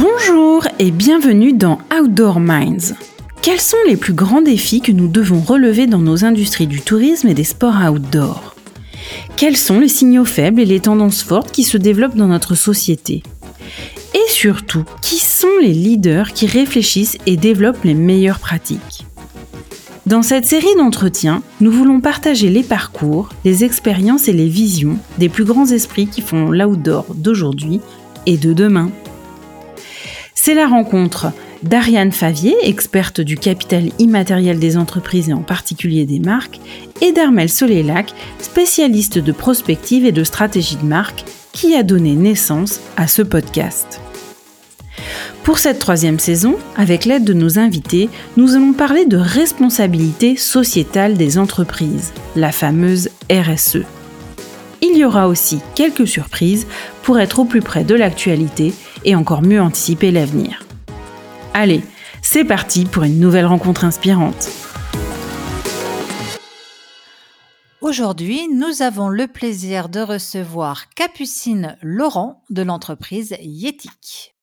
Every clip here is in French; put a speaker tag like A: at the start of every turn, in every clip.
A: Bonjour et bienvenue dans Outdoor Minds. Quels sont les plus grands défis que nous devons relever dans nos industries du tourisme et des sports outdoor? Quels sont les signaux faibles et les tendances fortes qui se développent dans notre société? Et surtout, qui sont les leaders qui réfléchissent et développent les meilleures pratiques? Dans cette série d'entretiens, nous voulons partager les parcours, les expériences et les visions des plus grands esprits qui font l'outdoor d'aujourd'hui et de demain. C'est la rencontre d'Ariane Favier, experte du capital immatériel des entreprises et en particulier des marques, et d'Armel Solélac, spécialiste de prospective et de stratégie de marque, qui a donné naissance à ce podcast. Pour cette troisième saison, avec l'aide de nos invités, nous allons parler de responsabilité sociétale des entreprises, la fameuse RSE. Il y aura aussi quelques surprises pour être au plus près de l'actualité et encore mieux anticiper l'avenir. Allez, c'est parti pour une nouvelle rencontre inspirante.
B: Aujourd'hui, nous avons le plaisir de recevoir Capucine Laurent de l'entreprise Yetic.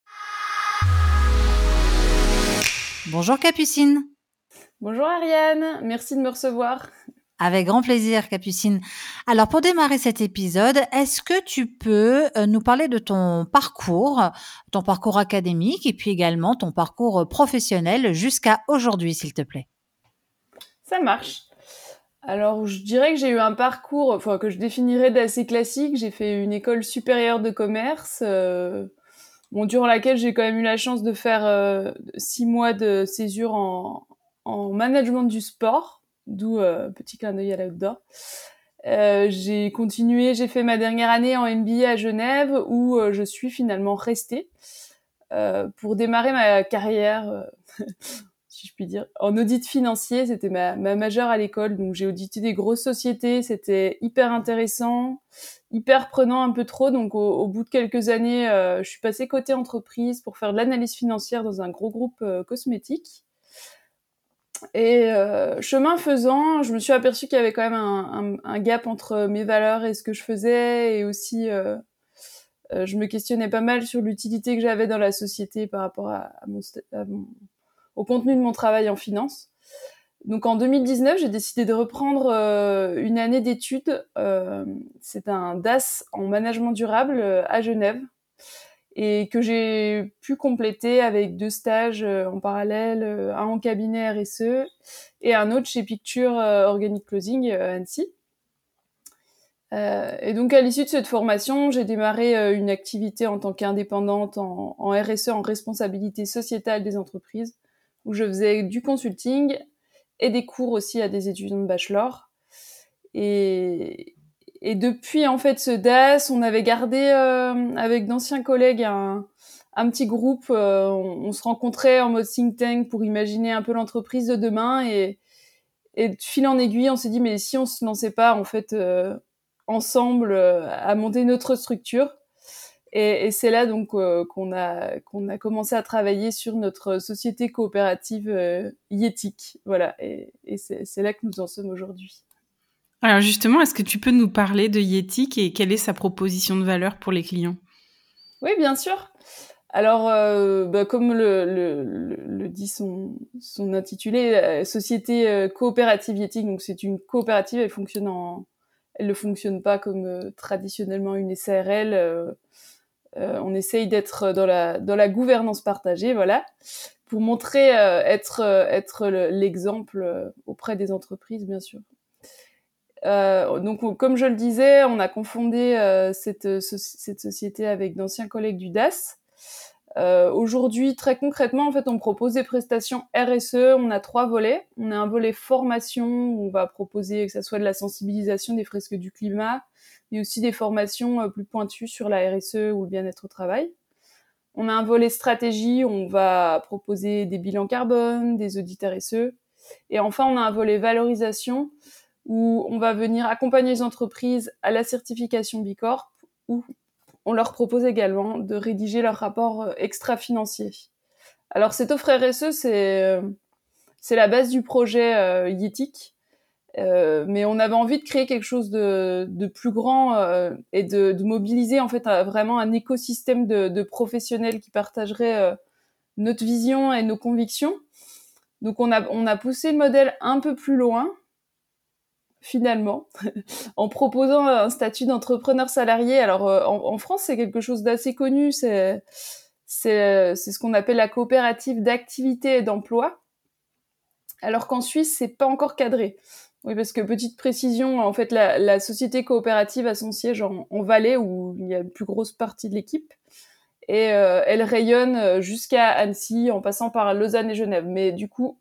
B: Bonjour Capucine.
C: Bonjour Ariane, merci de me recevoir.
B: Avec grand plaisir, Capucine. Alors, pour démarrer cet épisode, est-ce que tu peux euh, nous parler de ton parcours, ton parcours académique et puis également ton parcours professionnel jusqu'à aujourd'hui, s'il te plaît?
C: Ça marche. Alors, je dirais que j'ai eu un parcours, enfin, que je définirais d'assez classique. J'ai fait une école supérieure de commerce, euh, durant laquelle j'ai quand même eu la chance de faire euh, six mois de césure en, en management du sport d'où euh, petit clin d'œil à l'outdoor. Euh, j'ai continué, j'ai fait ma dernière année en MBA à Genève où euh, je suis finalement restée euh, pour démarrer ma carrière, si je puis dire, en audit financier. C'était ma, ma majeure à l'école, donc j'ai audité des grosses sociétés. C'était hyper intéressant, hyper prenant un peu trop. Donc au bout de quelques années, je suis passée côté entreprise pour faire de l'analyse financière dans un gros groupe cosmétique. Et euh, chemin faisant, je me suis aperçue qu'il y avait quand même un, gap entre mes valeurs et ce que je faisais, et aussi euh, euh, je me questionnais pas mal sur l'utilité que j'avais dans la société par rapport au contenu de mon travail en finance. Donc en 2019, j'ai décidé de reprendre une année d'études. C'est un DAS en management durable à Genève et que j'ai pu compléter avec deux stages euh, en parallèle, euh, un en cabinet RSE et un autre chez Picture euh, Organic Closing à Annecy. et donc à l'issue de cette formation, j'ai démarré une activité en tant qu'indépendante en, en, RSE, en responsabilité sociétale des entreprises, où je faisais du consulting et des cours aussi à des étudiants de bachelor. Et, et depuis en fait ce DAS, on avait gardé euh, avec d'anciens collègues un, un, petit groupe. Euh, on, se rencontrait en mode think tank pour imaginer un peu l'entreprise de demain et, et de fil en aiguille, on s'est dit mais si on se lançait pas en fait euh, ensemble euh, à monter notre structure. Et, et c'est là donc euh, qu'on a qu'on a commencé à travailler sur notre société coopérative Yetic. Voilà, et, et c'est là que nous en sommes aujourd'hui.
A: Alors justement, est-ce que tu peux nous parler de Yetic et quelle est sa proposition de valeur pour les clients?
C: Oui, bien sûr. Alors, euh, bah, comme le, dit son, intitulé, euh, société euh, coopérative Yetic, donc c'est une coopérative, elle fonctionne en, elle ne fonctionne pas comme traditionnellement une SARL. On essaye d'être dans la dans la gouvernance partagée, voilà, pour montrer être l'exemple auprès des entreprises, bien sûr. Euh, donc, comme je le disais, on a confondé euh, cette, cette, société avec d'anciens collègues du DAS. Euh, Aujourd'hui, très concrètement, en fait, on propose des prestations RSE. On a trois volets. On a un volet formation où on va proposer que ce soit de la sensibilisation des fresques du climat, mais aussi des formations euh, plus pointues sur la RSE ou le bien-être au travail. On a un volet stratégie où on va proposer des bilans carbone, des audits RSE. Et enfin, on a un volet valorisation où on va venir accompagner les entreprises à la certification Bicorp, où on leur propose également de rédiger leur rapport euh, extra-financier. Alors cette offre RSE, c'est euh, c'est la base du projet euh, Yetic. mais on avait envie de créer quelque chose de, plus grand et de, mobiliser en fait vraiment un écosystème de, professionnels qui partageraient notre vision et nos convictions. Donc on a poussé le modèle un peu plus loin, finalement, en proposant un statut d'entrepreneur salarié. Alors euh, en, France, c'est quelque chose d'assez connu, c'est c'est ce qu'on appelle la coopérative d'activité et d'emploi. Alors qu'en Suisse, c'est pas encore cadré. Oui, parce que petite précision, en fait, la, société coopérative a son siège en, en Valais où il y a une plus grosse partie de l'équipe et euh, elle rayonne euh, jusqu'à Annecy en passant par Lausanne et Genève. Mais du coup,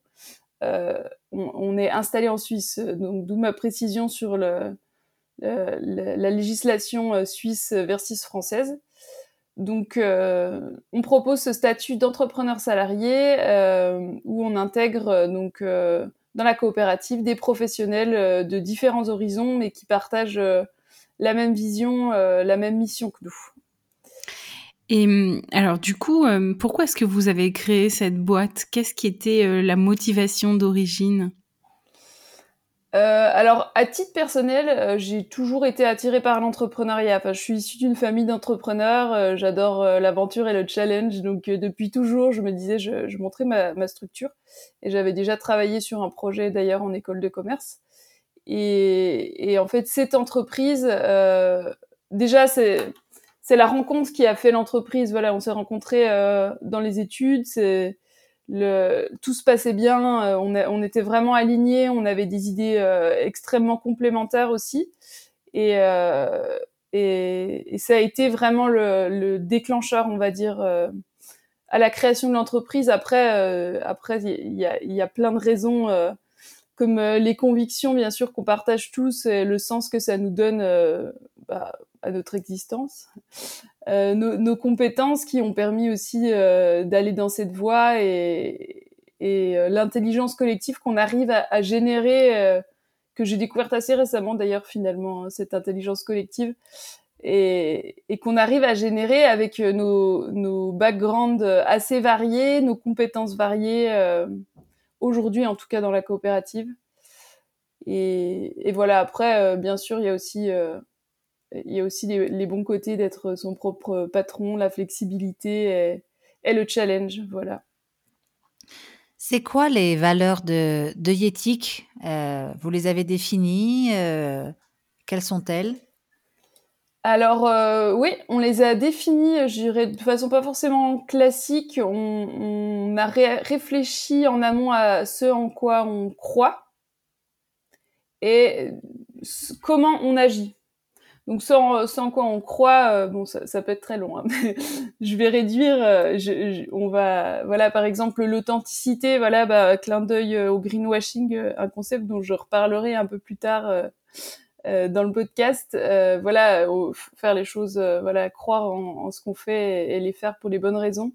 C: euh, on, est installé en Suisse, donc d'où ma précision sur la législation suisse versus française. Donc, euh, on propose ce statut d'entrepreneur salarié euh, où on intègre donc dans la coopérative des professionnels de différents horizons, mais qui partagent la même vision, la même mission que nous.
A: Et hum, alors du coup, hum, pourquoi est-ce que vous avez créé cette boîte? Qu'est-ce qui était euh, la motivation d'origine?
C: Euh, alors, à titre personnel, euh, j'ai toujours été attirée par l'entrepreneuriat. Enfin, je suis issue d'une famille d'entrepreneurs. J'adore l'aventure et le challenge. Donc, depuis toujours, je me disais, je, montrais ma, structure. Et j'avais déjà travaillé sur un projet, d'ailleurs, en école de commerce. Et en fait, cette entreprise, déjà, c'est c'est la rencontre qui a fait l'entreprise. Voilà, on s'est rencontrés euh, dans les études. Tout se passait bien. Euh, on, était vraiment alignés. On avait des idées euh, extrêmement complémentaires aussi. Et, euh, ça a été vraiment le, le déclencheur, on va dire, à la création de l'entreprise. Après, après il y a, y a, plein de raisons comme les convictions, bien sûr, qu'on partage tous, et le sens que ça nous donne bah, notre existence, euh, nos, compétences qui ont permis aussi euh, d'aller dans cette voie et, euh, l'intelligence collective qu'on arrive à, générer, que j'ai découverte assez récemment d'ailleurs finalement, hein, cette intelligence collective, et, qu'on arrive à générer avec nos, backgrounds assez variés, nos compétences variées, aujourd'hui en tout cas dans la coopérative. Et voilà, après, bien sûr, il y a aussi il y a aussi les, bons côtés d'être son propre patron, la flexibilité et, le challenge, voilà.
B: C'est quoi les valeurs de, de Yetik euh, Vous les avez définies euh, Quelles sont-elles?
C: Alors euh, oui, on les a définies, je dirais de façon pas forcément classique. On, on a réfléchi en amont à ce en quoi on croit et comment on agit. Donc sans, sans quoi on croit, euh, bon ça, ça, peut être très long. Hein, je vais réduire. Euh, je, on va, voilà par exemple l'authenticité, voilà bah, clin d'œil euh, au greenwashing, un concept dont je reparlerai un peu plus tard dans le podcast. voilà, faire les choses, voilà croire en, en ce qu'on fait et, les faire pour les bonnes raisons.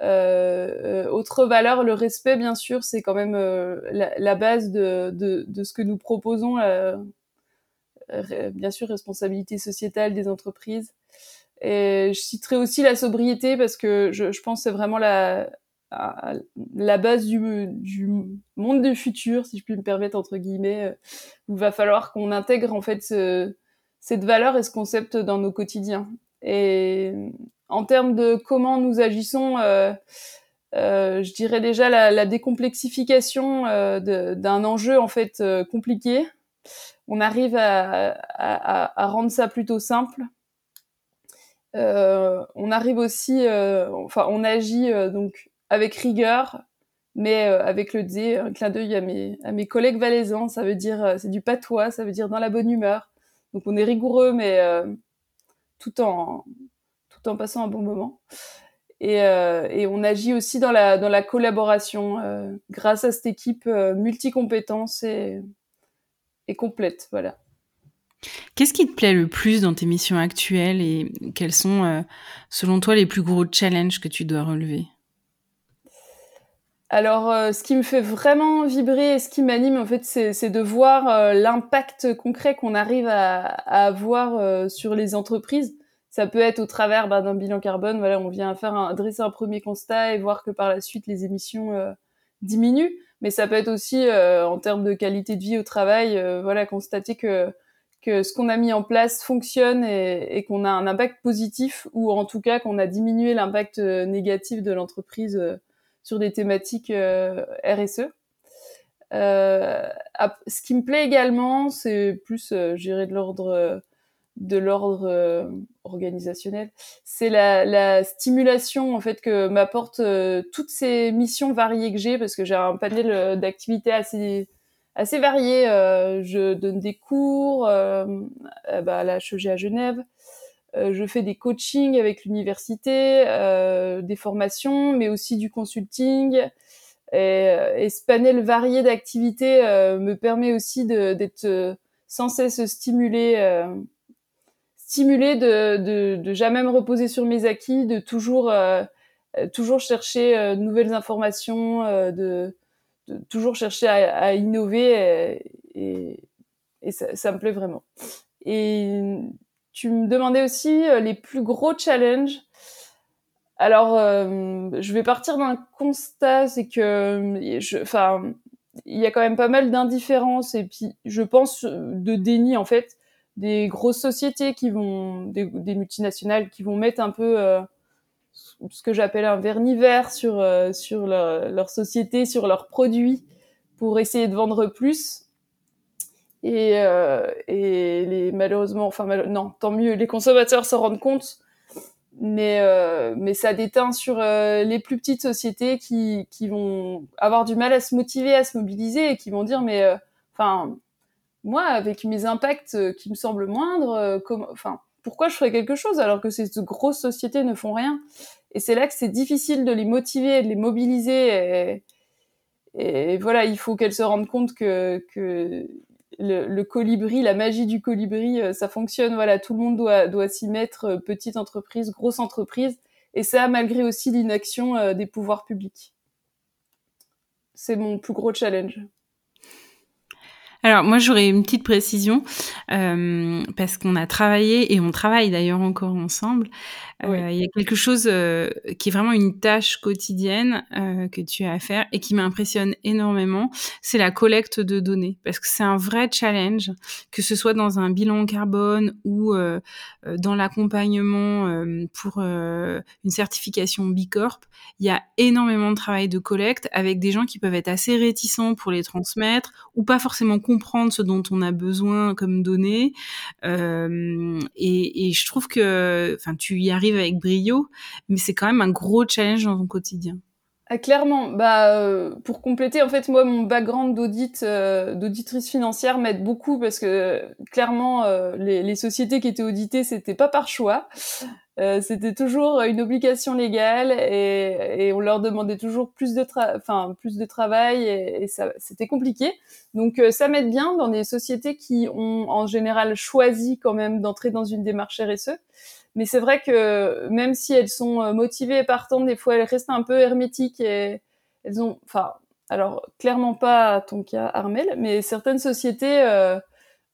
C: autre valeur, le respect bien sûr, c'est quand même la, la, base de, de, de, ce que nous proposons bien sûr responsabilité sociétale des entreprises. Et je citerai aussi la sobriété parce que je, pense que c'est vraiment la, la base du, monde du futur, si je puis me permettre entre guillemets, où il va falloir qu'on intègre en fait ce, cette valeur et ce concept dans nos quotidiens. Et en termes de comment nous agissons, euh, euh, je dirais déjà la, décomplexification euh, d'un enjeu en fait compliqué on arrive à, rendre ça plutôt simple. Euh, on arrive aussi, euh, enfin, on agit euh, donc avec rigueur, mais avec le D, un clin d'œil à mes, à mes collègues valaisans. Ça veut dire, c'est du patois, ça veut dire dans la bonne humeur. Donc on est rigoureux, mais tout en tout en passant un bon moment. Et, et, on agit aussi dans la, dans la collaboration grâce à cette équipe multicompétence et, et complète, voilà.
A: Qu'est-ce qui te plaît le plus dans tes missions actuelles et quels sont, euh, selon toi, les plus gros challenges que tu dois relever?
C: Alors, euh, ce qui me fait vraiment vibrer et ce qui m'anime, en fait, c'est de voir euh, l'impact concret qu'on arrive à, à avoir sur les entreprises. Ça peut être au travers bah, d'un bilan carbone. Voilà, on vient faire un, dresser un premier constat et voir que par la suite les émissions diminuent. Mais ça peut être aussi en termes de qualité de vie au travail, voilà, constater que que ce qu'on a mis en place fonctionne et, qu'on a un impact positif ou en tout cas qu'on a diminué l'impact négatif de l'entreprise sur des thématiques RSE. Euh, ce qui me plaît également, c'est plus, euh, de l'ordre euh, de l'ordre euh, organisationnel, c'est la, la, stimulation en fait que m'apportent toutes ces missions variées que j'ai parce que j'ai un panel d'activités assez assez variées. je donne des cours bah, à la HEG à Genève. je fais des coachings avec l'université, des formations, mais aussi du consulting. Et, et ce panel varié d'activités euh, me permet aussi d'être euh, sans cesse stimulé, euh, stimulé de, de, de, jamais me reposer sur mes acquis, de toujours, toujours chercher de nouvelles informations, de, toujours chercher à, innover et, ça, me plaît vraiment. Et tu me demandais aussi les plus gros challenges. Alors, euh, je vais partir d'un constat, c'est que, enfin, il y a quand même pas mal d'indifférence et puis, je pense, de déni en fait, des grosses sociétés qui vont, des, multinationales qui vont mettre un peu euh, ce que j'appelle un vernis vert sur euh, sur leur, leur, société, sur leurs produits, pour essayer de vendre plus. Et, et les, malheureusement, enfin non, tant mieux, les consommateurs s'en rendent compte mais euh, mais ça déteint sur euh, les plus petites sociétés qui qui vont avoir du mal à se motiver, à se mobiliser et qui vont dire mais euh, enfin moi avec mes impacts qui me semblent moindres, enfin pourquoi je ferais quelque chose alors que ces grosses sociétés ne font rien? Et c'est là que c'est difficile de les motiver, de les mobiliser et, voilà, il faut qu'elles se rendent compte que le, colibri, la magie du colibri, euh, ça fonctionne. Voilà, tout le monde doit, doit s'y mettre, euh, petite entreprise, grosse entreprise, et ça malgré aussi l'inaction euh, des pouvoirs publics. C'est mon plus gros challenge.
A: Alors moi j'aurais une petite précision euh, parce qu'on a travaillé et on travaille d'ailleurs encore ensemble. Euh, il y a quelque chose euh, qui est vraiment une tâche quotidienne euh, que tu as à faire et qui m'impressionne énormément, c'est la collecte de données parce que c'est un vrai challenge, que ce soit dans un bilan carbone ou dans l'accompagnement pour une certification Bicorp. Il y a énormément de travail de collecte avec des gens qui peuvent être assez réticents pour les transmettre ou pas forcément comprendre ce dont on a besoin comme données. Et, et, je trouve que, tu y arrives avec brio, mais c'est quand même un gros challenge dans ton quotidien.
C: Ah, clairement, bah euh, pour compléter, en fait, moi, mon background d'audit, euh, d'auditrice financière m'aide beaucoup parce que clairement, euh, les, sociétés qui étaient auditées, c'était pas par choix. C'était toujours une obligation légale et, on leur demandait toujours plus de, enfin, plus de travail et, c'était compliqué. Donc ça m'aide bien dans des sociétés qui ont en général choisi quand même d'entrer dans une démarche RSE. Mais c'est vrai que même si elles sont euh, motivées et partantes, des fois elles restent un peu hermétiques et elles ont, enfin, alors clairement pas ton cas Armel, mais certaines sociétés euh,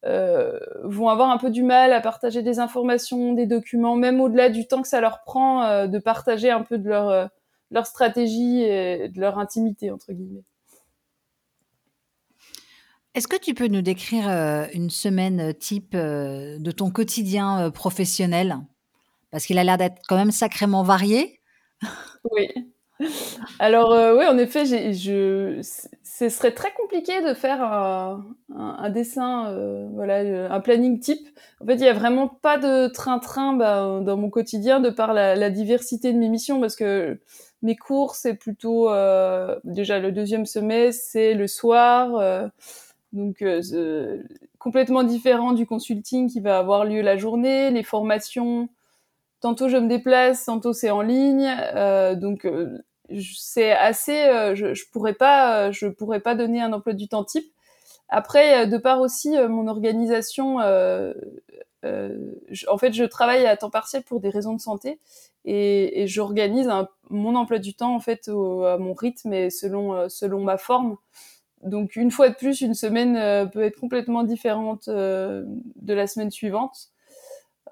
C: euh, vont avoir un peu du mal à partager des informations, des documents, même au-delà du temps que ça leur prend de partager un peu de leur, leur stratégie et de leur intimité, entre guillemets.
B: Est-ce que tu peux nous décrire une semaine type de ton quotidien professionnel? Parce qu'il a l'air d'être quand même sacrément varié.
C: Oui. Alors euh, oui, en effet, je, ce serait très compliqué de faire un, dessin, euh, voilà, un planning type. En fait, il y a vraiment pas de train-train bah, dans mon quotidien de par la, diversité de mes missions, parce que mes cours c'est plutôt euh, déjà le deuxième semestre, c'est le soir, euh, donc euh, complètement différent du consulting qui va avoir lieu la journée, les formations tantôt je me déplace, tantôt c'est en ligne. Euh, donc c'est assez, euh, je, je pourrais pas, euh, je pourrais pas donner un emploi du temps type. Après, euh, de part aussi mon organisation, en fait, je travaille à temps partiel pour des raisons de santé et, et j'organise mon emploi du temps en fait à mon rythme et selon selon ma forme. Donc une fois de plus, une semaine peut être complètement différente de la semaine suivante.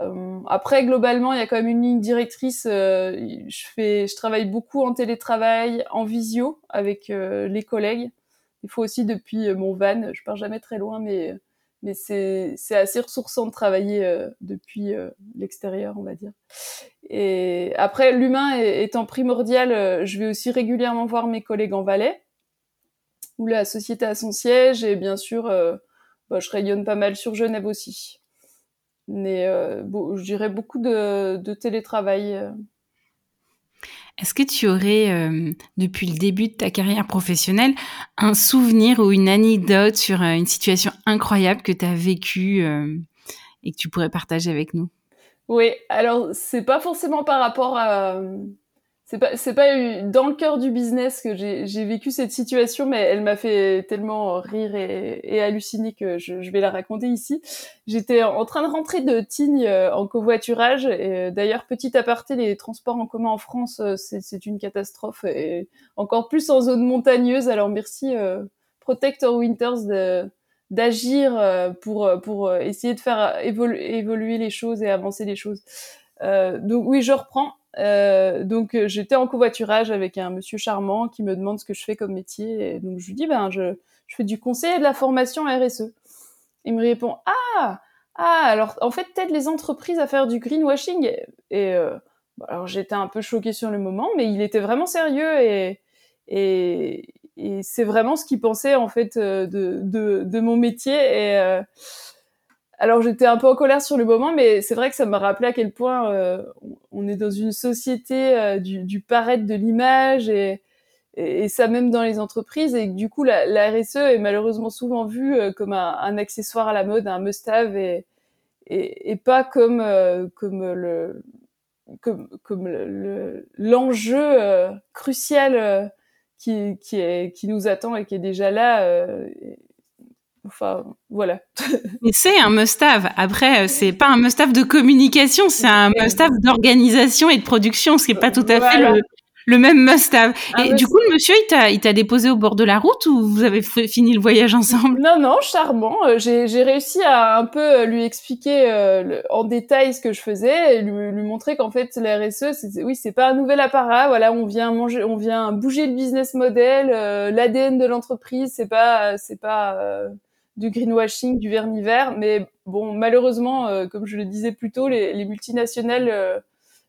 C: Euh, après, globalement, il y a quand même une ligne directrice. Euh, je fais, je travaille beaucoup en télétravail, en visio avec euh, les collègues. des fois aussi depuis mon van. Je pars jamais très loin, mais mais c'est assez ressourçant de travailler euh, depuis euh, l'extérieur, on va dire. Et après, l'humain étant primordial, euh, je vais aussi régulièrement voir mes collègues en Valais, où la société a son siège, et bien sûr, bah, je rayonne pas mal sur Genève aussi. Mais je dirais beaucoup de, de télétravail
A: est-ce que tu aurais, euh, depuis le début de ta carrière professionnelle, un souvenir ou une anecdote sur euh, une situation incroyable que tu as vécue euh, et que tu pourrais partager avec nous?
C: Oui, alors c'est pas forcément par rapport à, c'est pas c'est pas dans le cœur du business que j'ai vécu cette situation mais elle m'a fait tellement rire et, et halluciner que je, je, vais la raconter ici. J'étais en train de rentrer de Tignes euh, en covoiturage et d'ailleurs petit aparté les transports en commun en France euh, c'est une catastrophe et encore plus en zone montagneuse. Alors merci euh, Protector Winters d'agir euh, pour pour essayer de faire évoluer les choses et avancer les choses. Euh, donc oui je reprends euh, donc euh, j'étais en covoiturage avec un monsieur charmant qui me demande ce que je fais comme métier. Donc je lui dis ben je, je fais du conseil et de la formation RSE. Il me répond ah ah alors en fait peut-être les entreprises à faire du greenwashing et, euh, alors j'étais un peu choquée sur le moment mais il était vraiment sérieux et et, et c'est vraiment ce qu'il pensait en fait de, de, de mon métier et euh, alors j'étais un peu en colère sur le moment, mais c'est vrai que ça m'a rappelé à quel point euh, on est dans une société euh, du, du paraître de l'image et, ça même dans les entreprises. Et du coup la, RSE est malheureusement souvent vue euh, comme un, accessoire à la mode, un must-have et, et, pas comme comme le comme comme l'enjeu crucial qui qui est qui nous attend et qui est déjà là Enfin, voilà.
A: Mais c'est un must-have. Après, euh, c'est pas un must-have de communication, c'est un must-have d'organisation et de production, ce qui est pas tout à fait le, le même must-have. Et du coup, le monsieur, il t'a, il t'a déposé au bord de la route ou vous avez fini le voyage ensemble?
C: Non, non, charmant. Euh, j'ai, j'ai réussi à un peu euh, lui expliquer en détail ce que je faisais et lui, lui montrer qu'en fait, la RSE, c'est, oui, c'est pas un nouvel apparat. Voilà, on vient manger, on vient bouger le business model, l'ADN de l'entreprise. C'est pas, c'est pas du greenwashing, du vernis vert. Mais bon, malheureusement, euh, comme je le disais plus tôt, les, les multinationales euh,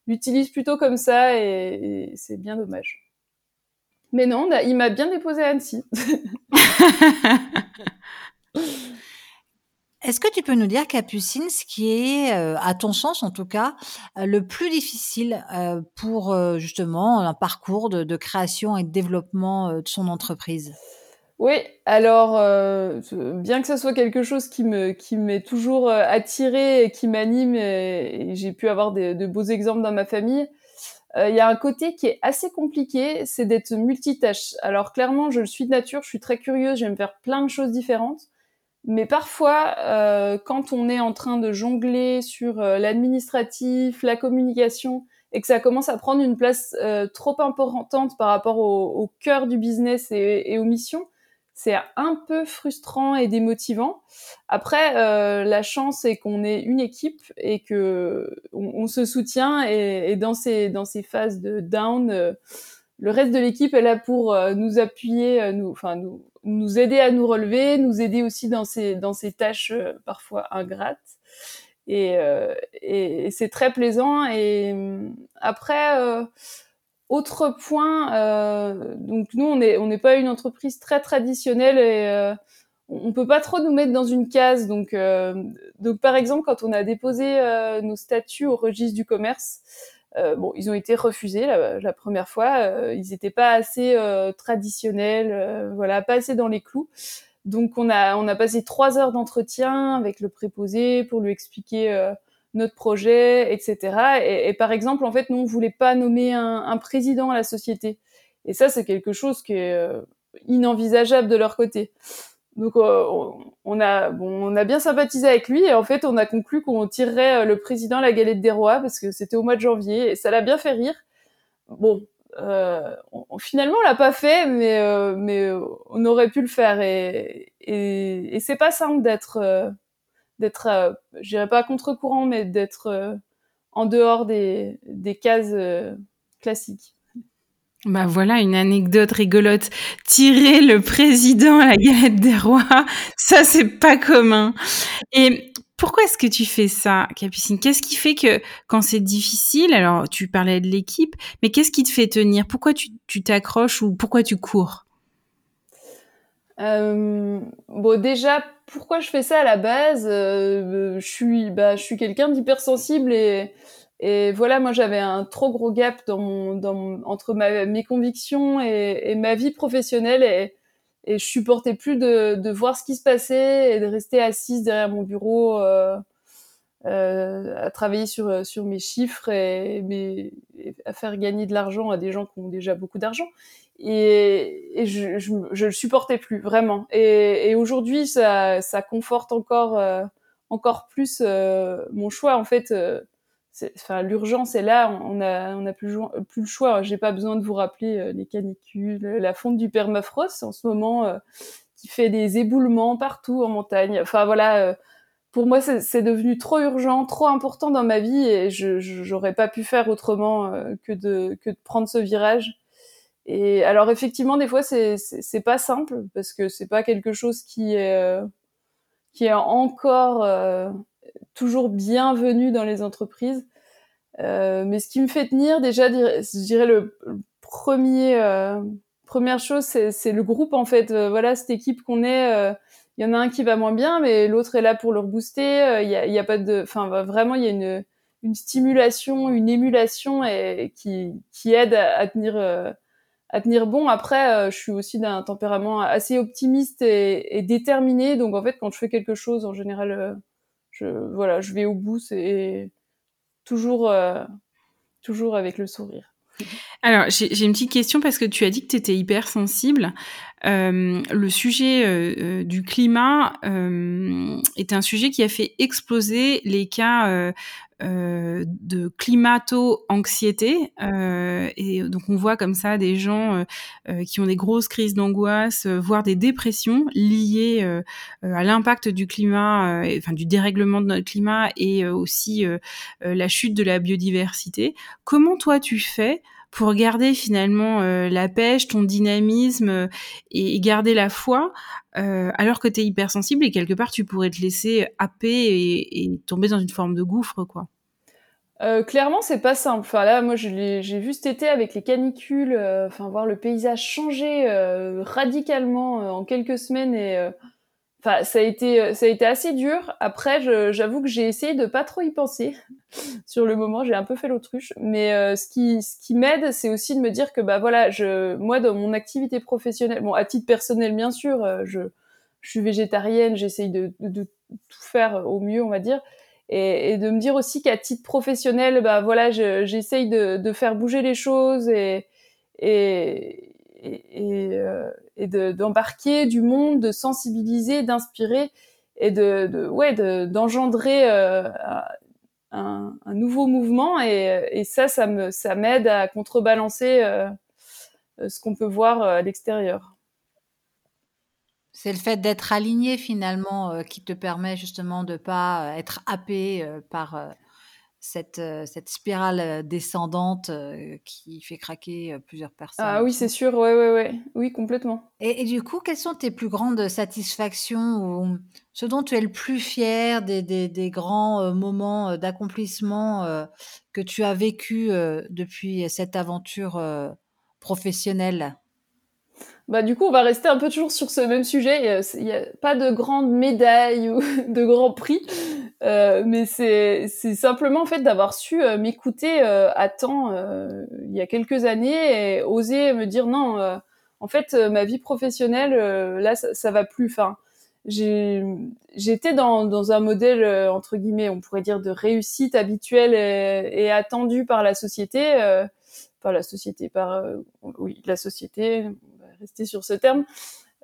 C: l'utilisent plutôt comme ça et, c'est bien dommage. Mais non, il m'a bien déposé Annecy.
B: Est-ce que tu peux nous dire, Capucine, ce qui est, euh, à ton sens en tout cas, le plus difficile pour justement un parcours de, création et de développement de son entreprise?
C: Oui, alors euh, bien que ce soit quelque chose qui me qui m'est toujours euh, attiré et qui m'anime et, j'ai pu avoir de beaux exemples dans ma famille, euh, il y a un côté qui est assez compliqué, c'est d'être multitâche. Alors clairement, je le suis de nature, je suis très curieuse, j'aime faire plein de choses différentes, mais parfois, quand on est en train de jongler sur l'administratif, la communication, et que ça commence à prendre une place trop importante par rapport au, au cœur du business et, et aux missions, c'est un peu frustrant et démotivant. Après, euh, la chance c'est qu'on est une équipe et que on, se soutient et, dans ces dans ces phases de down, euh, le reste de l'équipe est là pour euh, nous appuyer, nous, enfin nous nous aider à nous relever, nous aider aussi dans ces dans ces tâches parfois ingrates. Et, et c'est très plaisant. Et après autre point, euh, donc nous on est on n'est pas une entreprise très traditionnelle et euh, on peut pas trop nous mettre dans une case. Donc euh, donc par exemple quand on a déposé euh, nos statuts au registre du commerce, euh, bon ils ont été refusés la, la première fois. ils n'étaient pas assez traditionnels, voilà pas assez dans les clous. Donc on a on a passé trois heures d'entretien avec le préposé pour lui expliquer notre projet, etc. Et, et, par exemple, en fait, nous, on voulait pas nommer un, un président à la société. Et ça, c'est quelque chose qui est euh, inenvisageable de leur côté. Donc, euh, on a, bon, on a bien sympathisé avec lui et en fait, on a conclu qu'on tirerait euh, le président à la galette des rois parce que c'était au mois de janvier et ça l'a bien fait rire. Bon, euh, on, finalement, on l'a pas fait, mais mais on aurait pu le faire et et, et c'est pas simple d'être d'être, euh, je dirais pas contre-courant, mais d'être euh, en dehors des, cases euh, classiques.
A: Bah voilà une anecdote rigolote. Tirer le président à la galette des rois, ça c'est pas commun. Et pourquoi est-ce que tu fais ça, Capucine? Qu'est-ce qui fait que quand c'est difficile, alors tu parlais de l'équipe, mais qu'est-ce qui te fait tenir? Pourquoi tu t'accroches ou pourquoi tu cours?
C: Euh, Bon, déjà, pourquoi je fais ça à la base euh, Je suis, bah, je suis quelqu'un d'hypersensible et et voilà, moi j'avais un trop gros gap entre mes convictions et, ma vie professionnelle et, je supportais plus de, voir ce qui se passait et de rester assise derrière mon bureau euh, à travailler sur, mes chiffres et, à faire gagner de l'argent à des gens qui ont déjà beaucoup d'argent. Et, et je, je, le supportais plus vraiment. Et, et aujourd'hui, ça, ça conforte encore, euh, encore plus euh, mon choix en fait euh, l'urgence est là, on a on a plus, le choix. J'ai pas besoin de vous rappeler euh, les canicules, la fonte du permafrost en ce moment euh, qui fait des éboulements partout en montagne. Enfin voilà, pour moi c'est devenu trop urgent, trop important dans ma vie et je j'aurais pas pu faire autrement que de que de prendre ce virage. Et alors effectivement des fois c'est c'est pas simple parce que c'est pas quelque chose qui est qui est encore toujours bienvenue dans les entreprises. Euh, mais ce qui me fait tenir, déjà, je dirais le premier, euh, première chose, c'est le groupe en fait. Euh, voilà, cette équipe qu'on est. Euh, il y en a un qui va moins bien, mais l'autre est là pour le rebooster. Il y a, a, pas de, enfin vraiment, il y a une, une stimulation, une émulation et qui, qui aide à, à tenir à tenir bon. Après, je suis aussi d'un tempérament assez optimiste et, déterminé. Donc en fait, quand je fais quelque chose, en général, je voilà, je vais au bout. C'est toujours, euh, toujours avec le sourire.
A: Alors, j'ai une petite question parce que tu as dit que tu étais hypersensible. Euh, le sujet euh, euh, du climat euh, est un sujet qui a fait exploser les cas euh, euh, de climato-anxiété. et donc, on voit comme ça des gens qui ont des grosses crises d'angoisse, voire des dépressions liées à l'impact du climat, enfin du dérèglement de notre climat et aussi la chute de la biodiversité. Comment toi tu fais pour garder finalement euh, la pêche, ton dynamisme euh, et, garder la foi, euh, alors que tu es hypersensible et quelque part tu pourrais te laisser happer et, et tomber dans une forme de gouffre, quoi.
C: Euh, clairement, c'est pas simple. Enfin là, moi, j'ai vu cet été avec les canicules, enfin voir le paysage changer radicalement en quelques semaines et Enfin, ça a été, ça a été assez dur. Après, j'avoue que j'ai essayé de pas trop y penser. Sur le moment, j'ai un peu fait l'autruche. Mais euh, ce qui, ce qui m'aide, c'est aussi de me dire que bah voilà, je, moi dans mon activité professionnelle, bon à titre personnel bien sûr, euh, je, je suis végétarienne, j'essaye de, de, de, tout faire au mieux, on va dire, et, et de me dire aussi qu'à titre professionnel, bah voilà, j'essaye de, de faire bouger les choses et et, et, euh, et d'embarquer du monde, de sensibiliser, d'inspirer et de, ouais d'engendrer euh, un, nouveau mouvement et, ça ça me ça m'aide à contrebalancer euh, ce qu'on peut voir à l'extérieur.
B: C'est le fait d'être aligné finalement euh, qui te permet justement de pas être happé euh, par cette, cette spirale descendante qui fait craquer plusieurs personnes.
C: Ah oui, c'est sûr, ouais, ouais, ouais, oui, complètement.
B: Et, et, du coup, quelles sont tes plus grandes satisfactions ou ce dont tu es le plus fier des, des, des grands moments d'accomplissement que tu as vécu depuis cette aventure professionnelle?
C: Bah, du coup, on va rester un peu toujours sur ce même sujet. Il n'y a, pas de grandes médailles ou de grands prix, euh, mais c'est simplement en fait d'avoir su euh, m'écouter euh, à temps il y a quelques années et oser me dire non. En fait, ma vie professionnelle, là, ça, ça, va plus. Enfin, j'étais dans, dans un modèle entre guillemets, on pourrait dire de réussite habituelle et attendue par la société, par la société, par oui, la société rester sur ce terme.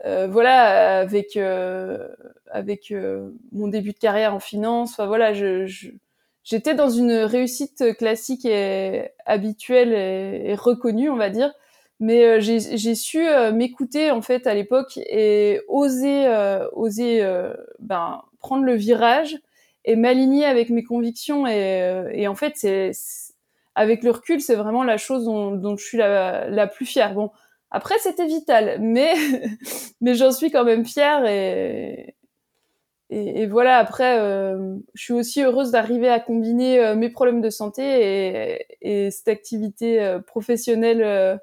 C: Euh, voilà, avec euh, avec euh, mon début de carrière en finance, enfin voilà, je, j'étais dans une réussite classique et habituelle et, reconnue, on va dire. Mais euh, j'ai su euh, m'écouter en fait à l'époque et oser oser ben prendre le virage et m'aligner avec mes convictions et, et en fait c'est avec le recul, c'est vraiment la chose dont, dont je suis la, la, plus fière. Bon, après, c'était vital, mais, mais j'en suis quand même fière et, et, voilà. Après, euh, je suis aussi heureuse d'arriver à combiner euh, mes problèmes de santé et, et cette activité euh, professionnelle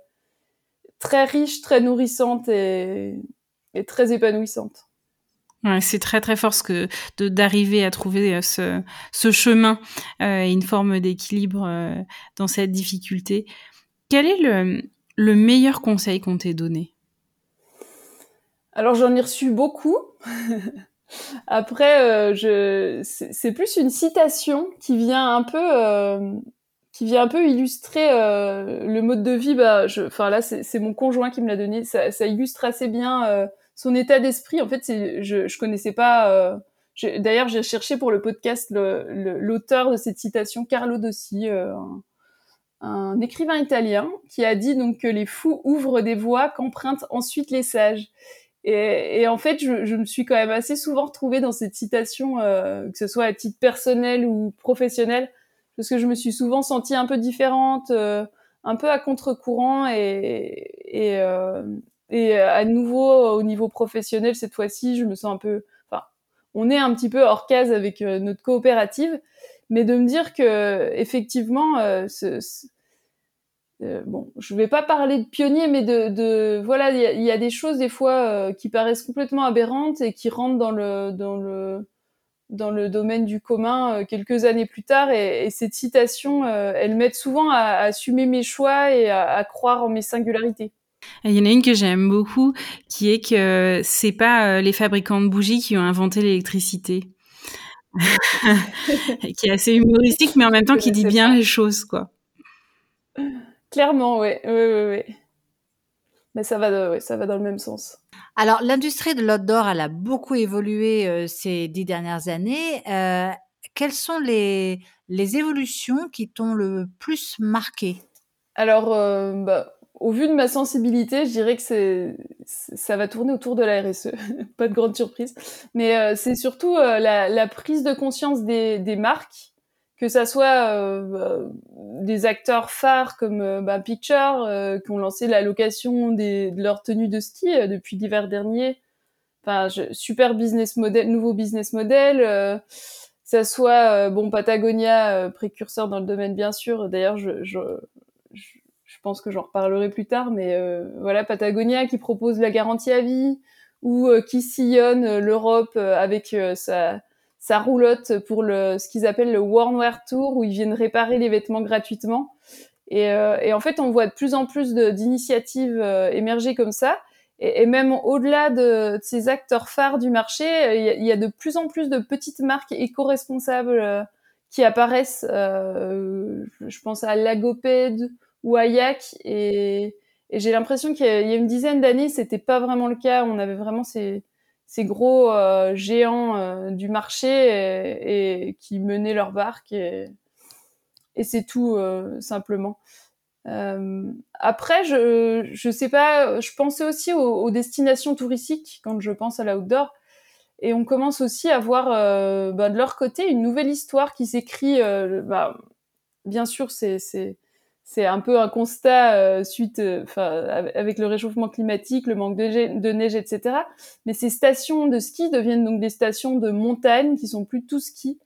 C: très riche, très nourrissante et, très épanouissante.
A: C'est très très fort ce que d'arriver à trouver ce, ce chemin et une forme d'équilibre dans cette difficulté. Quel est le, le meilleur conseil qu'on t'ait donné?
C: Alors j'en ai reçu beaucoup. Après, euh, je c'est plus une citation qui vient un peu euh, qui vient un peu illustrer euh, le mode de vie. Bah, enfin là, c'est mon conjoint qui me l'a donné. Ça, illustre assez bien son état d'esprit, en fait, je, je connaissais pas. D'ailleurs, j'ai cherché pour le podcast l'auteur de cette citation, Carlo Dossi, un, écrivain italien, qui a dit donc que les fous ouvrent des voies qu'empruntent ensuite les sages. Et, et en fait, je, je, me suis quand même assez souvent retrouvée dans cette citation, euh, que ce soit à titre personnel ou professionnel, parce que je me suis souvent sentie un peu différente, euh, un peu à contre-courant, et, et, euh, et à nouveau, au niveau professionnel, cette fois-ci, je me sens un peu, enfin, on est un petit peu hors case avec euh, notre coopérative, mais de me dire que effectivement, euh, ce, ce, euh, bon, je vais pas parler de pionnier, mais de, de voilà, il y, y, a des choses des fois euh, qui paraissent complètement aberrantes et qui rentrent dans le dans le dans le domaine du commun euh, quelques années plus tard. Et, et cette citation, elle m'aide souvent à, à, assumer mes choix et à, à croire en mes singularités.
A: Il y en a une que j'aime beaucoup, qui est que c'est pas les fabricants de bougies qui ont inventé l'électricité. qui est assez humoristique, mais en même temps qui dit bien les choses, quoi.
C: Clairement, oui, oui, oui, oui. Mais ça va, de, ouais, ça va dans le même sens.
B: Alors, l'industrie de l'outdoor, elle a beaucoup évolué euh, ces dix dernières années. Euh, quelles sont les, les évolutions qui t'ont le plus marqué?
C: Alors, euh, bah, au vu de ma sensibilité, je dirais que c'est, ça va tourner autour de la RSE. Pas de grande surprise. Mais euh, c'est surtout euh, la, la, prise de conscience des, des marques, que ça soit euh, des acteurs phares comme euh, bah, Picture, euh, qui ont lancé la location de leur tenue de ski depuis l'hiver dernier. Enfin, super business model, nouveau business model. ça soit bon Patagonia, précurseur dans le domaine bien sûr. D'ailleurs, je, pense que j'en reparlerai plus tard, mais voilà, Patagonia qui propose la garantie à vie ou qui sillonne l'Europe avec sa, sa roulotte pour le, ce qu'ils appellent le Warm Wear Tour, où ils viennent réparer les vêtements gratuitement. Et, et en fait, on voit de plus en plus d'initiatives émerger comme ça. Et, même au-delà de, de, ces acteurs phares du marché, il y, a, il y, a de plus en plus de petites marques éco-responsables qui apparaissent. je pense à Lagoped ou Ayak et, et j'ai l'impression qu'il y, a une dizaine d'années c'était pas vraiment le cas on avait vraiment ces, ces gros euh, géants euh, du marché et, qui menaient leur barque et, c'est tout euh, simplement. Après je je sais pas je pensais aussi aux, destinations touristiques quand je pense à l'outdoor. Et on commence aussi à voir bah, de leur côté une nouvelle histoire qui s'écrit bah, bien sûr c'est c'est un peu un constat euh, suite, enfin, euh, avec le réchauffement climatique, le manque de, neige, etc. Mais ces stations de ski deviennent donc des stations de montagne qui sont plus tout ski.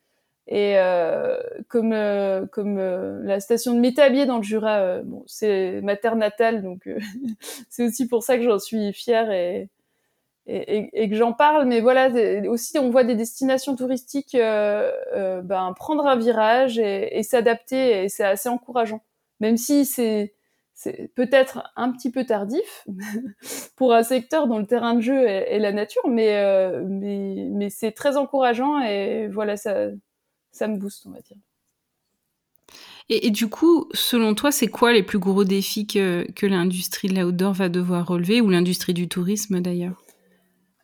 C: Et euh, comme euh, comme euh, la station de Métabier dans le Jura, bon, c'est ma terre natale, donc c'est aussi pour ça que j'en suis fière et et, et, et que j'en parle. Mais voilà, aussi on voit des destinations touristiques ben, prendre un virage et, et s'adapter, et c'est assez encourageant même si c'est peut-être un petit peu tardif pour un secteur dont le terrain de jeu est, la nature, mais, euh, mais, c'est très encourageant et voilà, ça, me booste, on va dire.
A: Et, et du coup, selon toi, c'est quoi les plus gros défis que, que l'industrie de l'outdoor va devoir relever, ou l'industrie du tourisme d'ailleurs?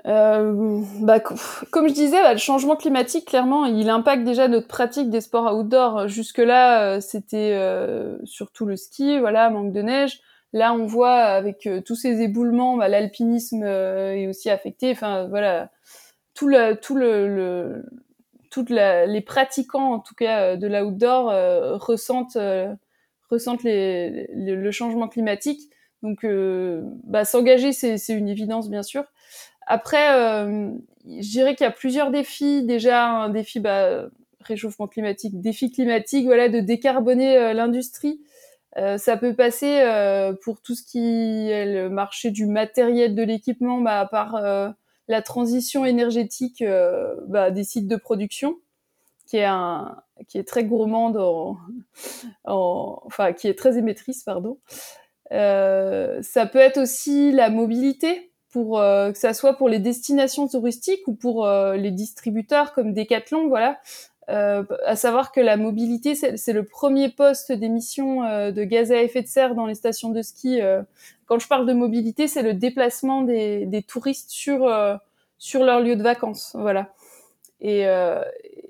C: Euh, bah, comme je disais, bah, le changement climatique, clairement, il impacte déjà notre pratique des sports outdoor. Jusque-là, euh, c'était euh, surtout le ski, voilà, manque de neige. Là, on voit avec euh, tous ces éboulements, bah, l'alpinisme euh, est aussi affecté. Enfin, voilà, tout le, tout le, le toutes la, les pratiquants, en tout cas, de l'outdoor, ressentent ressentent le changement climatique. Donc, bah, s'engager, c'est une évidence, bien sûr. Après, je dirais qu'il y a plusieurs défis. Déjà, un défi bah, réchauffement climatique, défi climatique, voilà, de décarboner l'industrie. Euh, ça peut passer euh, pour tout ce qui est le marché du matériel, de l'équipement, bah, par euh, la transition énergétique bah, des sites de production, qui est un, qui est très gourmande en, enfin qui est très émettrice, pardon. ça peut être aussi la mobilité, pour que ça soit pour les destinations touristiques ou pour les distributeurs comme Decathlon, voilà. Euh, à savoir que la mobilité, c'est le premier poste d'émission euh, de gaz à effet de serre dans les stations de ski. Euh. Quand je parle de mobilité, c'est le déplacement des, des touristes sur euh, sur leur lieu de vacances, voilà. Et,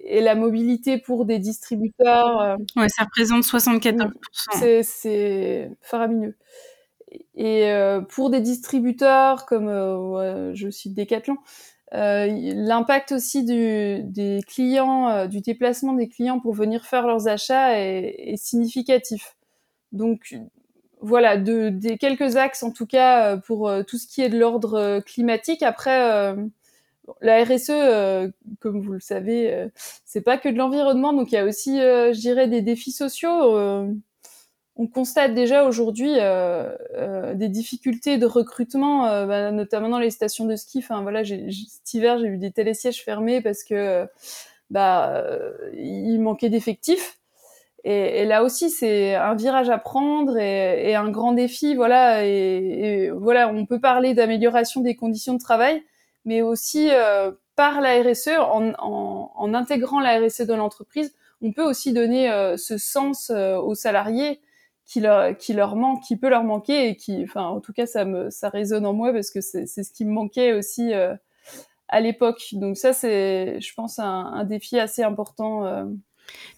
C: et la mobilité pour des distributeurs.
A: ouais, ça représente 74%.
C: C'est c'est faramineux. Et pour des distributeurs comme je cite Decathlon, euh, l'impact aussi du, des clients, euh, du déplacement des clients pour venir faire leurs achats est, est significatif. Donc voilà, de, des quelques axes en tout cas euh, pour tout ce qui est de l'ordre climatique. Après, la RSE, comme vous le savez, c'est pas que de l'environnement, donc il y a aussi, je dirais, des défis sociaux on constate déjà aujourd'hui euh, euh, des difficultés de recrutement, euh, bah, notamment dans les stations de ski. Enfin voilà, cet hiver j'ai eu des télésièges fermés parce que bah il manquait d'effectifs. Et, là aussi c'est un virage à prendre et, un grand défi. Voilà et, voilà, on peut parler d'amélioration des conditions de travail, mais aussi par la RSE, en, en, intégrant la RSE dans l'entreprise, on peut aussi donner ce sens aux salariés qui leur, manque, qui peut leur manquer et qui, enfin, en tout cas, ça me, ça résonne en moi parce que c'est, ce qui me manquait aussi euh, à l'époque. Donc ça, c'est, je pense, un, défi assez important euh,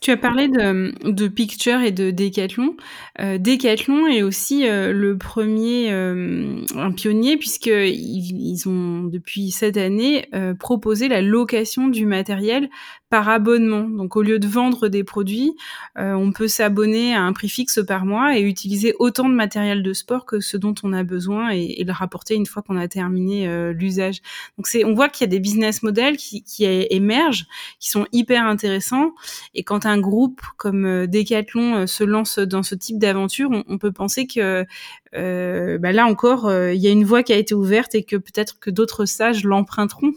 A: tu as parlé de, de Picture et de Decathlon. Euh, Decathlon est aussi euh, le premier, un pionnier, puisqu'ils ils ont, depuis cette année, proposé la location du matériel par abonnement. Donc, au lieu de vendre des produits, on peut s'abonner à un prix fixe par mois et utiliser autant de matériel de sport que ce dont on a besoin et, le rapporter une fois qu'on a terminé l'usage. Donc, c'est, on voit qu'il y a des business models qui, émergent, qui sont hyper intéressants. Et quand un groupe comme euh, Decathlon euh, se lance dans ce type d'aventure, on, peut penser que euh, bah là encore, il y a une voie qui a été ouverte et que peut-être que d'autres sages l'emprunteront.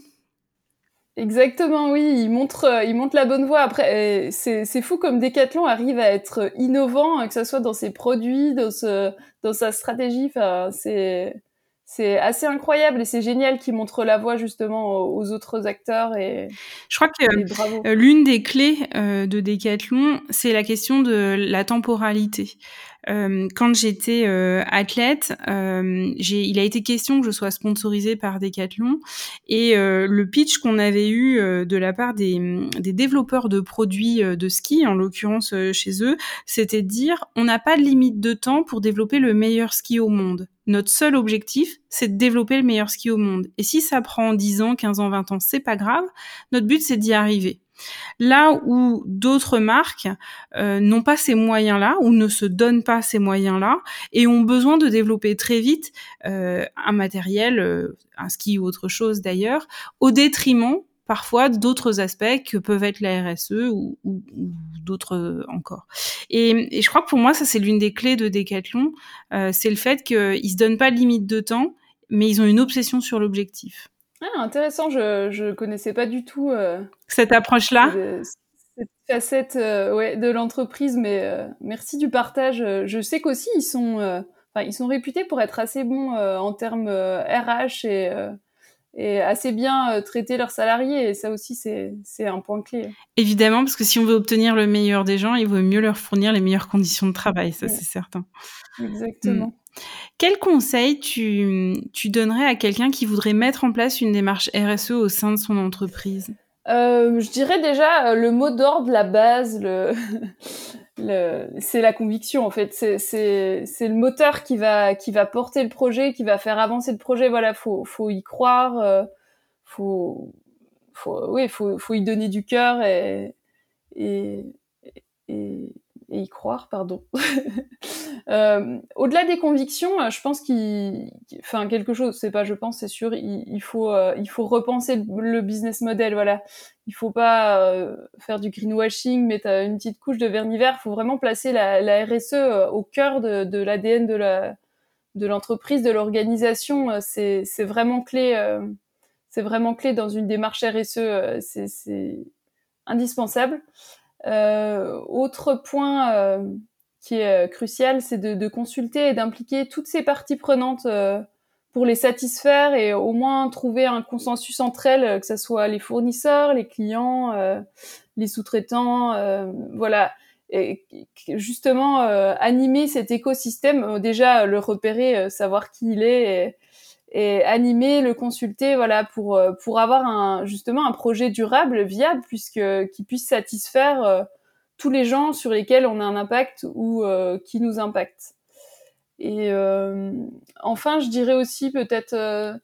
C: Exactement, oui, il montre, il montre la bonne voie. Après, c'est fou comme Decathlon arrive à être innovant, que ce soit dans ses produits, dans, ce, dans sa stratégie. Enfin, c'est c'est assez incroyable et c'est génial qu'il montre la voie justement aux autres acteurs et
A: je crois que euh, l'une des clés euh, de Decathlon c'est la question de la temporalité euh, quand j'étais euh, athlète, euh, il a été question que je sois sponsorisée par Decathlon et le pitch qu'on avait eu de la part des, des, développeurs de produits de ski, en l'occurrence chez eux, c'était de dire on n'a pas de limite de temps pour développer le meilleur ski au monde. Notre seul objectif, c'est de développer le meilleur ski au monde. Et si ça prend 10 ans, 15 ans, 20 ans, c'est pas grave. Notre but, c'est d'y arriver. Là où d'autres marques euh, n'ont pas ces moyens-là ou ne se donnent pas ces moyens-là et ont besoin de développer très vite euh, un matériel, euh, un ski ou autre chose d'ailleurs, au détriment parfois d'autres aspects que peuvent être la RSE ou, d'autres encore. Et, je crois que pour moi, ça c'est l'une des clés de Decathlon, c'est le fait qu'ils se donnent pas de limite de temps, mais ils ont une obsession sur l'objectif.
C: Ah, intéressant, je je connaissais pas du tout euh,
A: cette approche-là?
C: Cette facette euh, ouais, de l'entreprise, mais euh, merci du partage. Je sais qu'aussi ils sont, ils sont réputés pour être assez bons en termes RH et, et assez bien traiter leurs salariés. Et ça aussi, c'est un point clé.
A: Évidemment, parce que si on veut obtenir le meilleur des gens, il vaut mieux leur fournir les meilleures conditions de travail, ça c'est certain.
C: Exactement. Mm.
A: Quel conseil tu, tu donnerais à quelqu'un qui voudrait mettre en place une démarche RSE au sein de son entreprise?
C: Euh, Je dirais déjà euh, le mot d'ordre, la base, le, le, c'est la conviction en fait. C'est, le moteur qui va, qui va porter le projet, qui va faire avancer le projet. Voilà, faut, faut y croire, euh, faut, faut, oui, faut, faut y donner du cœur et et y croire, pardon. euh, Au-delà des convictions, euh, je pense qu'il, enfin quelque chose, c'est pas, je pense, c'est sûr, il, faut, euh, il faut repenser le business model. Voilà, il faut pas euh, faire du greenwashing, mettre une petite couche de vernis vert. Il faut vraiment placer la, RSE au cœur de, de l'ADN de la de l'entreprise, de l'organisation. C'est vraiment clé. c'est vraiment clé dans une démarche RSE. C'est indispensable. Euh, autre point euh, qui est euh, crucial, c'est de, de, consulter et d'impliquer toutes ces parties prenantes euh, pour les satisfaire et au moins trouver un consensus entre elles, que ce soit les fournisseurs, les clients, euh, les sous-traitants, voilà. Et justement, animer cet écosystème, déjà le repérer, savoir qui il est. Et, animer, le consulter, voilà, pour euh, pour avoir un justement un projet durable, viable, puisque qui puisse satisfaire euh, tous les gens sur lesquels on a un impact ou euh, qui nous impactent. Et enfin, je dirais aussi peut-être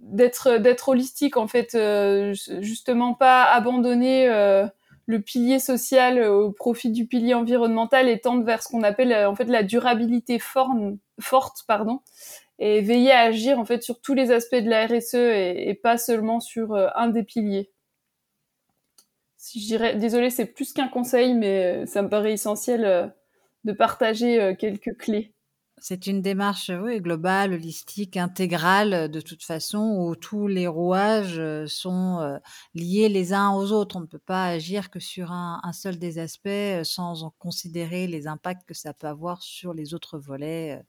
C: d'être d'être holistique en fait, justement pas abandonner le pilier social au profit du pilier environnemental et tendre vers ce qu'on appelle en fait la durabilité forte, pardon et veiller à agir en fait sur tous les aspects de la RSE et, pas seulement sur euh, un des piliers. Si c'est plus qu'un conseil, mais euh, ça me paraît essentiel euh, de partager quelques clés.
B: C'est une démarche globale, holistique, intégrale, de toute façon, où tous les rouages sont liés les uns aux autres. On ne peut pas agir que sur un, un seul des aspects sans en considérer les impacts que ça peut avoir sur les autres volets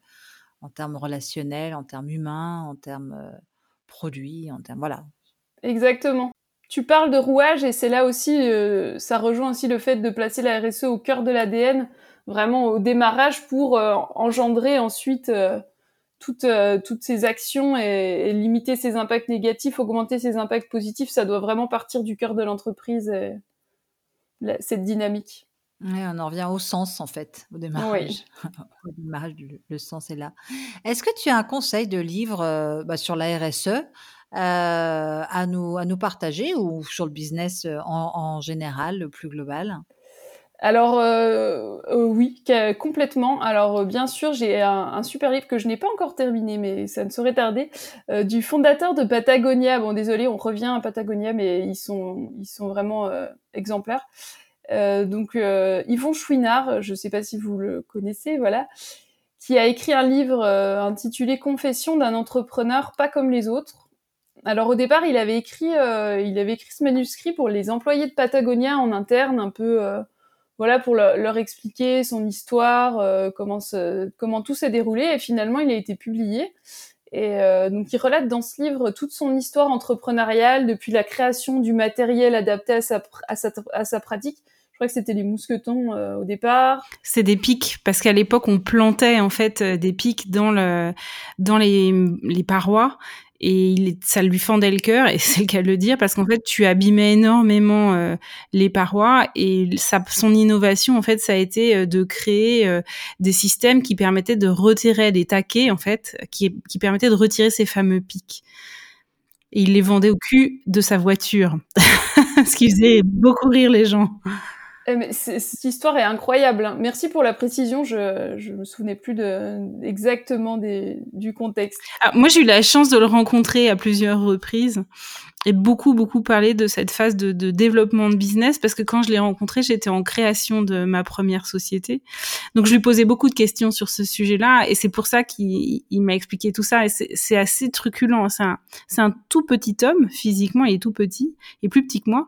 B: en termes relationnels, en termes humains, en termes produits, en termes voilà.
C: Exactement. Tu parles de rouage et c'est là aussi, ça rejoint aussi le fait de placer la RSE au cœur de l'ADN, vraiment au démarrage pour engendrer ensuite toutes, toutes ces actions et, limiter ses impacts négatifs, augmenter ses impacts positifs. Ça doit vraiment partir du cœur de l'entreprise, cette dynamique.
B: On en revient au sens en fait, au démarrage. Oui. au démarrage, le, le, sens est là. Est-ce que tu as un conseil de livre euh, bah, sur la RSE euh, à, nous, à nous partager ou sur le business euh, en, en général, le plus global?
C: Alors oui, complètement. Alors bien sûr, j'ai un, un, super livre que je n'ai pas encore terminé, mais ça ne saurait tarder, du fondateur de Patagonia. Bon, désolé, on revient à Patagonia, mais ils sont ils sont vraiment exemplaires. Euh, donc euh, Yvon Chouinard, je ne sais pas si vous le connaissez, voilà, qui a écrit un livre euh, intitulé Confession d'un entrepreneur pas comme les autres. Alors au départ, il avait écrit, euh, il avait écrit ce manuscrit pour les employés de Patagonia en interne, un peu, euh, voilà, pour le, leur expliquer son histoire, comment tout s'est déroulé. Et finalement, il a été publié. Et euh, donc, il relate dans ce livre toute son histoire entrepreneuriale, depuis la création du matériel adapté à sa pratique crois que c'était les mousquetons euh, au départ.
A: C'est des pics parce qu'à l'époque on plantait en fait euh, des pics dans le dans les, les parois et ça lui fendait le cœur et c'est le cas de le dire parce qu'en fait tu abîmais énormément euh, les parois et sa, son innovation en fait ça a été de créer des systèmes qui permettaient de retirer des taquets en fait qui, qui permettaient de retirer ces fameux pics et il les vendait au cul de sa voiture ce qui faisait beaucoup rire les gens.
C: Eh, mais cette histoire est incroyable. Hein. Merci pour la précision. Je me souvenais plus exactement du contexte.
A: Ah, moi, j'ai eu la chance de le rencontrer à plusieurs reprises et beaucoup beaucoup parlé de cette phase de, de développement de business parce que quand je l'ai rencontré, j'étais en création de ma première société. Donc je lui posais beaucoup de questions sur ce sujet-là et c'est pour ça qu'il m'a expliqué tout ça et c'est assez truculent. C'est un, c'est un tout petit homme physiquement, il est tout petit, il est plus petit que moi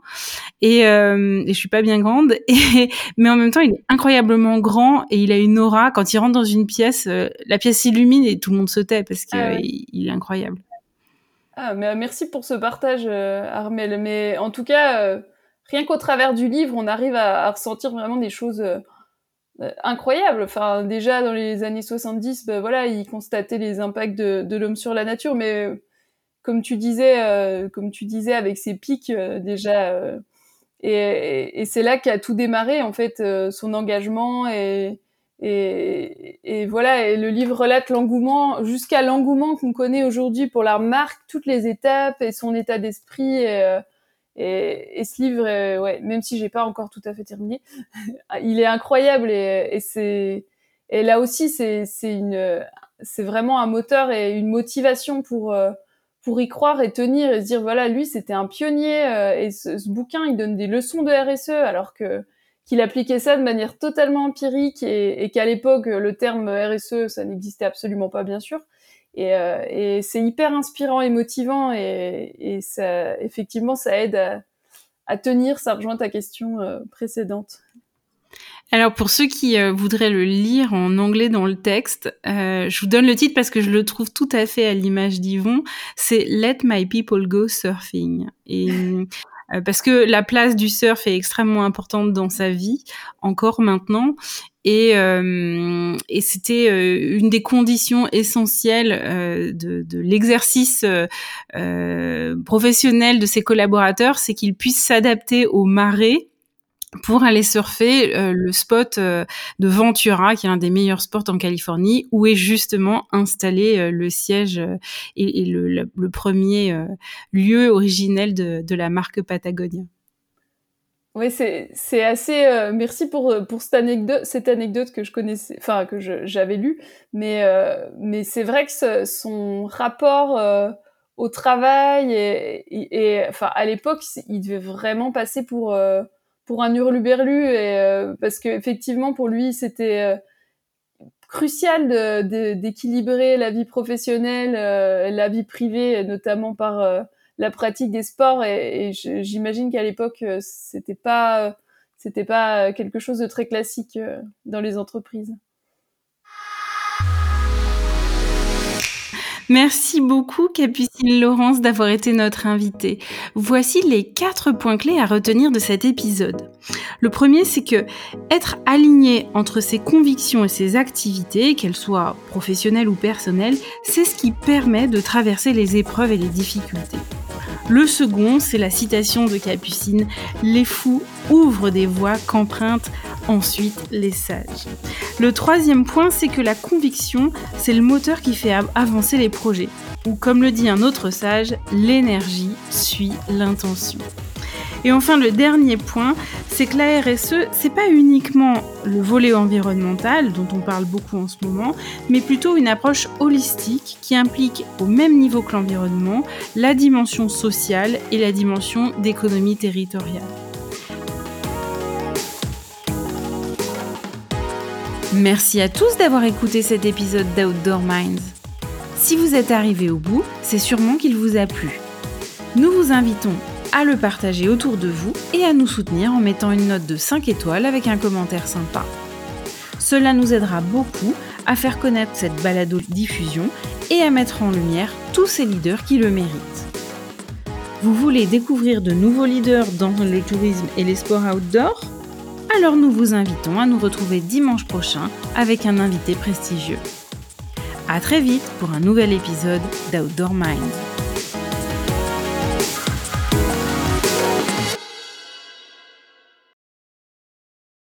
A: et, euh, et je suis pas bien grande et mais en même temps il est incroyablement grand et il a une aura quand il rentre dans une pièce, euh, la pièce s'illumine et tout le monde se tait parce qu'il ah ouais. est incroyable.
C: Ah, mais merci pour ce partage, euh, Armel. Mais en tout cas, euh, rien qu'au travers du livre, on arrive à, ressentir vraiment des choses euh, incroyables. Enfin, déjà dans les années 70, ben voilà, il constatait les impacts de, l'homme sur la nature, mais comme tu disais, comme tu disais avec ses pics déjà, et c'est là qu'a tout démarré en fait, son engagement et et, et, voilà, et le livre relate l'engouement, jusqu'à l'engouement qu'on connaît aujourd'hui pour la marque, toutes les étapes et son état d'esprit. Et, euh, Et, ce livre, ouais, même si j'ai pas encore tout à fait terminé, il est incroyable et, et c'est et là aussi c'est c'est une c'est vraiment un moteur et une motivation pour pour y croire et tenir et se dire voilà lui c'était un pionnier et ce, ce, bouquin il donne des leçons de RSE alors que qu'il appliquait ça de manière totalement empirique et, et qu'à l'époque le terme RSE ça n'existait absolument pas bien sûr et, euh, et c'est hyper inspirant et motivant et, et, ça effectivement ça aide à, à, tenir ça rejoint ta question euh, précédente
A: alors pour ceux qui euh, voudraient le lire en anglais dans le texte, euh, je vous donne le titre parce que je le trouve tout à fait à l'image d'Yvon. C'est Let My People Go Surfing. Et parce que la place du surf est extrêmement importante dans sa vie, encore maintenant. Et, euh, et c'était euh, une des conditions essentielles euh, de, de l'exercice euh, professionnel de ses collaborateurs, c'est qu'ils puissent s'adapter aux marées pour aller surfer euh, le spot euh, de Ventura, qui est l'un des meilleurs spots en Californie, où est justement installé euh, le siège et, le, premier lieu originel de, de, la marque Patagonia.
C: Oui, c'est assez. merci pour pour cette anecdote cette anecdote que je connaissais, enfin que j'avais lu, mais mais c'est vrai que son rapport au travail et, et, enfin à l'époque, il devait vraiment passer pour pour un hurluberlu euh, parce que effectivement pour lui c'était euh, crucial d'équilibrer la vie professionnelle, euh, la vie privée, notamment par la pratique des sports. Et, et j'imagine qu'à l'époque, c'était pas, c'était pas quelque chose de très classique dans les entreprises.
A: Merci beaucoup Capucine Laurence d'avoir été notre invitée. Voici les quatre points clés à retenir de cet épisode. Le premier, c'est que être aligné entre ses convictions et ses activités, qu'elles soient professionnelles ou personnelles, c'est ce qui permet de traverser les épreuves et les difficultés. Le second, c'est la citation de Capucine Les fous ouvrent des voies qu'empruntent ensuite les sages. Le troisième point, c'est que la conviction, c'est le moteur qui fait avancer les projets. Ou comme le dit un autre sage, l'énergie suit l'intention. Et enfin, le dernier point, c'est que la RSE, c'est pas uniquement le volet environnemental dont on parle beaucoup en ce moment, mais plutôt une approche holistique qui implique au même niveau que l'environnement la dimension sociale et la dimension d'économie territoriale. Merci à tous d'avoir écouté cet épisode d'Outdoor Minds. Si vous êtes arrivé au bout, c'est sûrement qu'il vous a plu. Nous vous invitons à le partager autour de vous et à nous soutenir en mettant une note de 5 étoiles avec un commentaire sympa. Cela nous aidera beaucoup à faire connaître cette balado diffusion et à mettre en lumière tous ces leaders qui le méritent. Vous voulez découvrir de nouveaux leaders dans le tourisme et les sports outdoor? Alors nous vous invitons à nous retrouver dimanche prochain avec un invité prestigieux. A très vite pour un nouvel épisode d'Outdoor Minds.